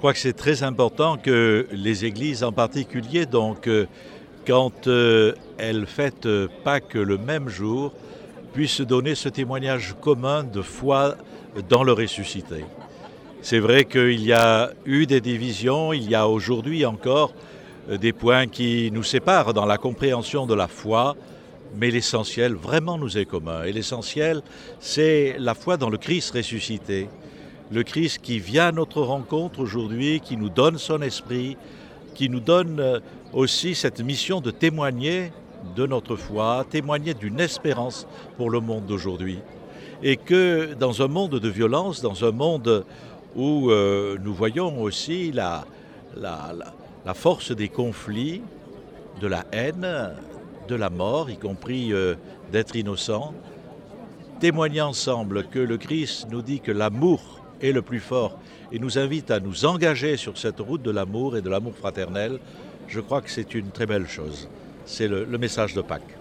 crois que c'est très important que les églises en particulier, donc euh, quand euh, elles fêtent Pâques le même jour, puissent donner ce témoignage commun de foi dans le ressuscité. C'est vrai qu'il y a eu des divisions, il y a aujourd'hui encore des points qui nous séparent dans la compréhension de la foi, mais l'essentiel vraiment nous est commun. Et l'essentiel, c'est la foi dans le Christ ressuscité. Le Christ qui vient à notre rencontre aujourd'hui, qui nous donne son esprit, qui nous donne euh, aussi cette mission de témoigner de notre foi, témoigner d'une espérance pour le monde d'aujourd'hui. Et que dans un monde de violence, dans un monde où euh, nous voyons aussi la, force des conflits, de la haine, de la mort, y compris euh, d'être innocent, témoigner ensemble que le Christ nous dit que l'amour est le plus fort et nous invite à nous engager sur cette route de l'amour et de l'amour fraternel, je crois que c'est une très belle chose. C'est le, le message de Pâques.